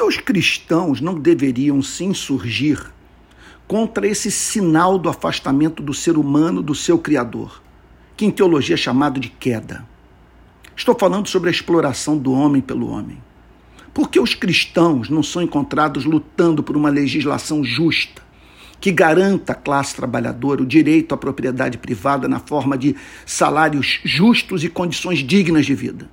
que os cristãos não deveriam se insurgir contra esse sinal do afastamento do ser humano do seu Criador, que em teologia é chamado de queda? Estou falando sobre a exploração do homem pelo homem. Por que os cristãos não são encontrados lutando por uma legislação justa, que garanta à classe trabalhadora o direito à propriedade privada na forma de salários justos e condições dignas de vida?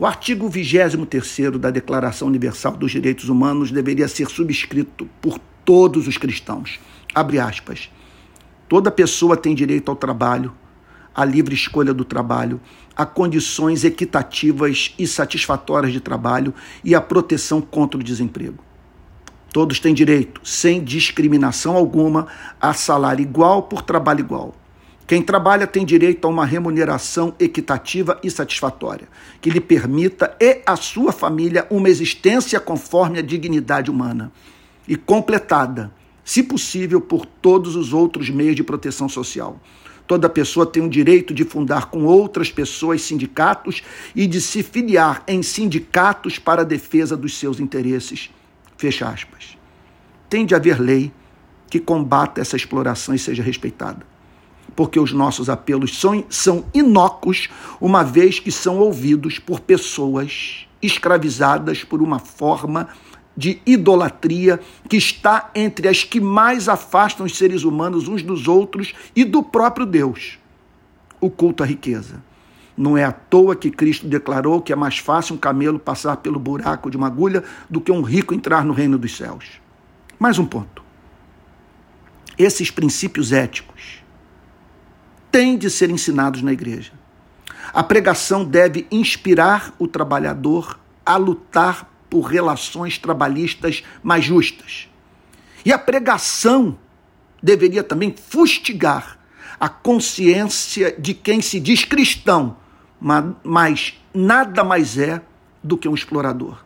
O artigo 23 da Declaração Universal dos Direitos Humanos deveria ser subscrito por todos os cristãos. Abre aspas. Toda pessoa tem direito ao trabalho, à livre escolha do trabalho, a condições equitativas e satisfatórias de trabalho e a proteção contra o desemprego. Todos têm direito, sem discriminação alguma, a salário igual por trabalho igual. Quem trabalha tem direito a uma remuneração equitativa e satisfatória, que lhe permita e a sua família uma existência conforme a dignidade humana e completada, se possível, por todos os outros meios de proteção social. Toda pessoa tem o direito de fundar com outras pessoas sindicatos e de se filiar em sindicatos para a defesa dos seus interesses. Fecha aspas. Tem de haver lei que combata essa exploração e seja respeitada. Porque os nossos apelos são, são inócuos, uma vez que são ouvidos por pessoas escravizadas por uma forma de idolatria que está entre as que mais afastam os seres humanos uns dos outros e do próprio Deus. O culto à riqueza. Não é à toa que Cristo declarou que é mais fácil um camelo passar pelo buraco de uma agulha do que um rico entrar no reino dos céus. Mais um ponto. Esses princípios éticos têm de ser ensinados na igreja. A pregação deve inspirar o trabalhador a lutar por relações trabalhistas mais justas. E a pregação deveria também fustigar a consciência de quem se diz cristão, mas nada mais é do que um explorador.